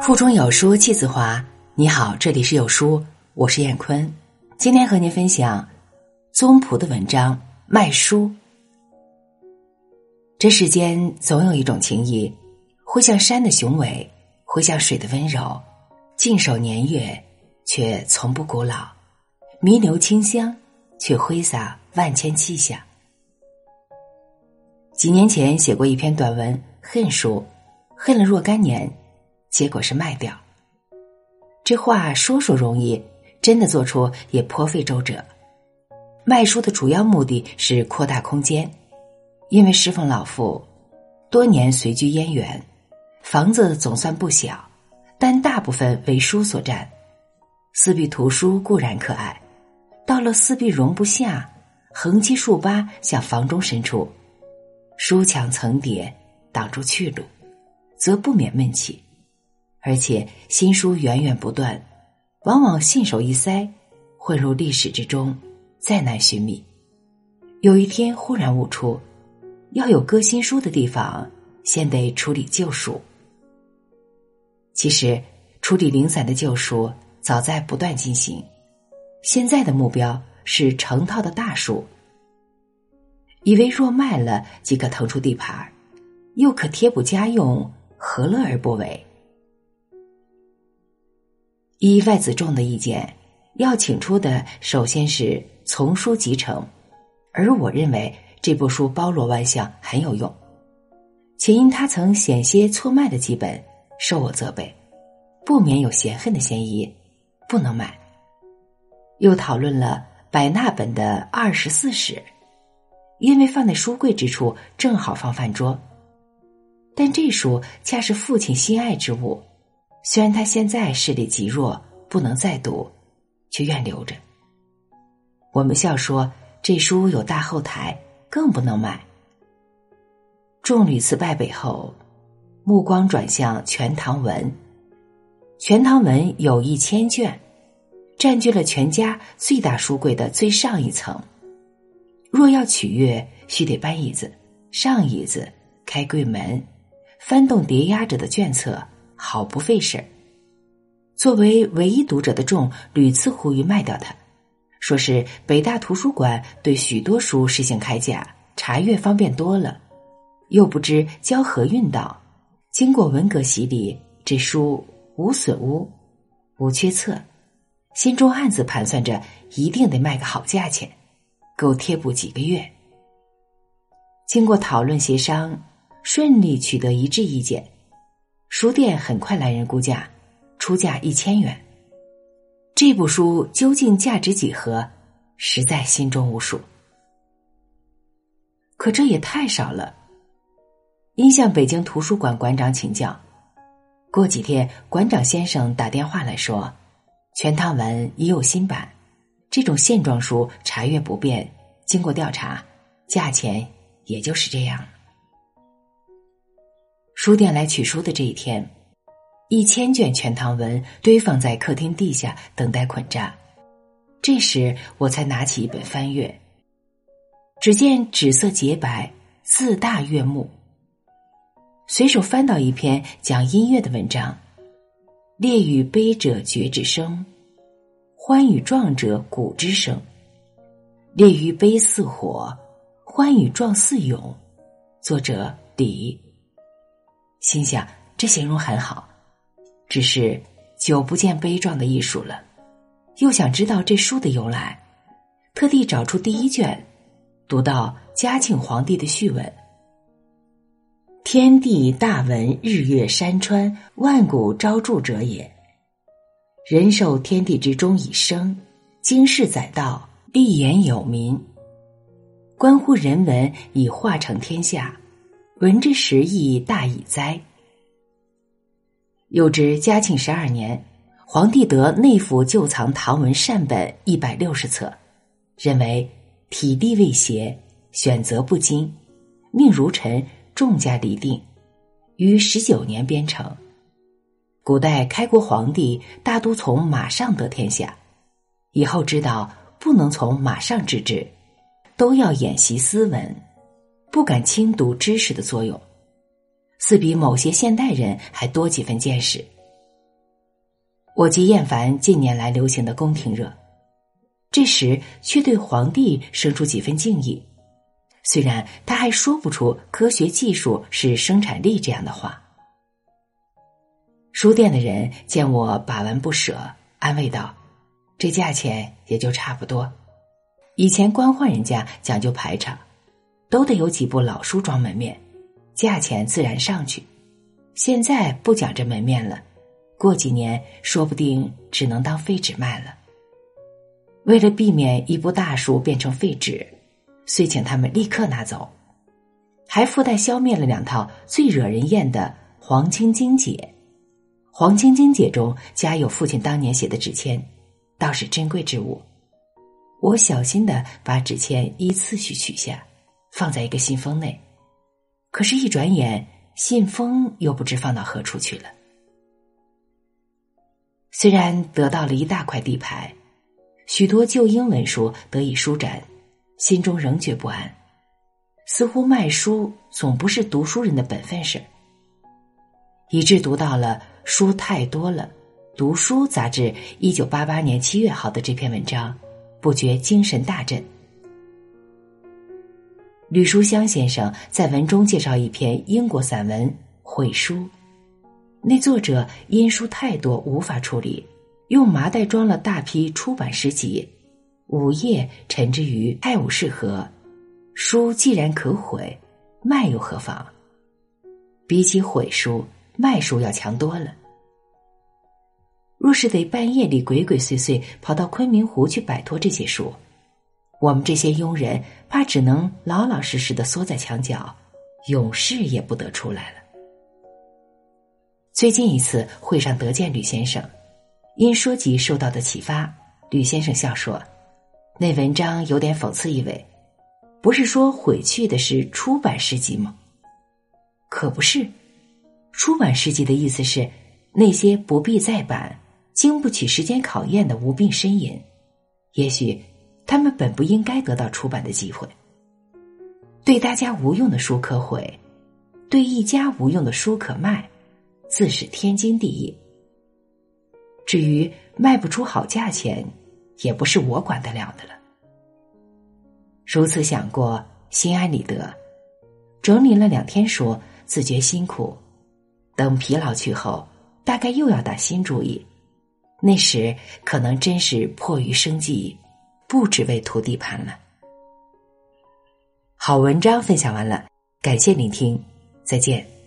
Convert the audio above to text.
腹中有书气自华。你好，这里是有书，我是燕坤。今天和您分享宗璞的文章《卖书》。这世间总有一种情谊，会像山的雄伟，会像水的温柔，静守年月，却从不古老；弥留清香，却挥洒万千气象。几年前写过一篇短文《恨书》，恨了若干年。结果是卖掉。这话说说容易，真的做出也颇费周折。卖书的主要目的是扩大空间，因为侍奉老父，多年随居燕园，房子总算不小，但大部分为书所占。四壁图书固然可爱，到了四壁容不下，横七竖八向房中伸出，书墙层叠挡住去路，则不免闷气。而且新书源源不断，往往信手一塞，混入历史之中，再难寻觅。有一天忽然悟出，要有搁新书的地方，先得处理旧书。其实处理零散的旧书早在不断进行，现在的目标是成套的大书。以为若卖了即可腾出地盘又可贴补家用，何乐而不为？依外子仲的意见，要请出的首先是丛书集成，而我认为这部书包罗万象，很有用。且因他曾险些错卖的几本，受我责备，不免有嫌恨的嫌疑，不能买。又讨论了百纳本的二十四史，因为放在书柜之处正好放饭桌，但这书恰是父亲心爱之物。虽然他现在视力极弱，不能再读，却愿留着。我们笑说这书有大后台，更不能买。众屡次败北后，目光转向《全唐文》。《全唐文》有一千卷，占据了全家最大书柜的最上一层。若要取阅，须得搬椅子、上椅子、开柜门、翻动叠压着的卷册。好不费事作为唯一读者的众屡次呼吁卖掉它，说是北大图书馆对许多书实行开价，查阅方便多了。又不知交何运道，经过文革洗礼，这书无损污，无缺册，心中暗自盘算着，一定得卖个好价钱，够贴补几个月。经过讨论协商，顺利取得一致意见。书店很快来人估价，出价一千元。这部书究竟价值几何，实在心中无数。可这也太少了。因向北京图书馆馆长请教，过几天馆长先生打电话来说，《全唐文》已有新版，这种线装书查阅不便，经过调查，价钱也就是这样。书店来取书的这一天，一千卷《全唐文》堆放在客厅地下，等待捆扎。这时，我才拿起一本翻阅，只见纸色洁白，字大悦目。随手翻到一篇讲音乐的文章：“烈与悲者绝之声，欢与壮者鼓之声。烈与悲似火，欢与壮似勇。”作者李。心想，这形容很好，只是久不见悲壮的艺术了。又想知道这书的由来，特地找出第一卷，读到嘉庆皇帝的序文：“天地大文，日月山川，万古昭著者也。人受天地之中以生，经世载道，立言有民，关乎人文，以化成天下。”闻之时亦大矣哉！又知嘉庆十二年，皇帝得内府旧藏唐文善本一百六十册，认为体力未协，选择不精，命儒臣众家厘定，于十九年编成。古代开国皇帝大都从马上得天下，以后知道不能从马上治之，都要演习斯文。不敢轻读知识的作用，似比某些现代人还多几分见识，我极厌烦近年来流行的宫廷热，这时却对皇帝生出几分敬意。虽然他还说不出“科学技术是生产力”这样的话。书店的人见我把玩不舍，安慰道：“这价钱也就差不多。以前官宦人家讲究排场，都得有几部老书装门面，价钱自然上去。现在不讲这门面了，过几年说不定只能当废纸卖了。为了避免一部大书变成废纸，遂请他们立刻拿走，还附带消灭了两套最惹人厌的《黄青经解》。《黄青经解》中夹有父亲当年写的纸签，倒是珍贵之物。我小心的把纸签依次序取下，放在一个信封内。可是，一转眼，信封又不知放到何处去了。虽然得到了一大块地牌，许多旧英文书得以舒展，心中仍觉不安。似乎卖书总不是读书人的本分事以致读到了。书太多了，读书杂志一九八八年七月号的这篇文章，不觉精神大振。吕书香先生在文中介绍一篇英国散文《毁书》，那作者因书太多无法处理，用麻袋装了大批出版诗集，午夜沉之于爱武适合。书既然可毁，卖又何妨？比起毁书。卖书要强多了。若是得半夜里鬼鬼祟祟跑到昆明湖去摆脱这些书，我们这些佣人怕只能老老实实的缩在墙角，永世也不得出来了。最近一次会上得见吕先生，因书籍受到的启发，吕先生笑说：“那文章有点讽刺意味，不是说毁去的是出版诗集吗？可不是。”出版诗集的意思是，那些不必再版、经不起时间考验的无病呻吟，也许他们本不应该得到出版的机会。对大家无用的书可毁，对一家无用的书可卖，自是天经地义。至于卖不出好价钱，也不是我管得了的了。如此想过，心安理得，整理了两天书，自觉辛苦。等疲劳去后，大概又要打新主意。那时可能真是迫于生计，不只为图地盘了。好文章分享完了，感谢聆听，再见。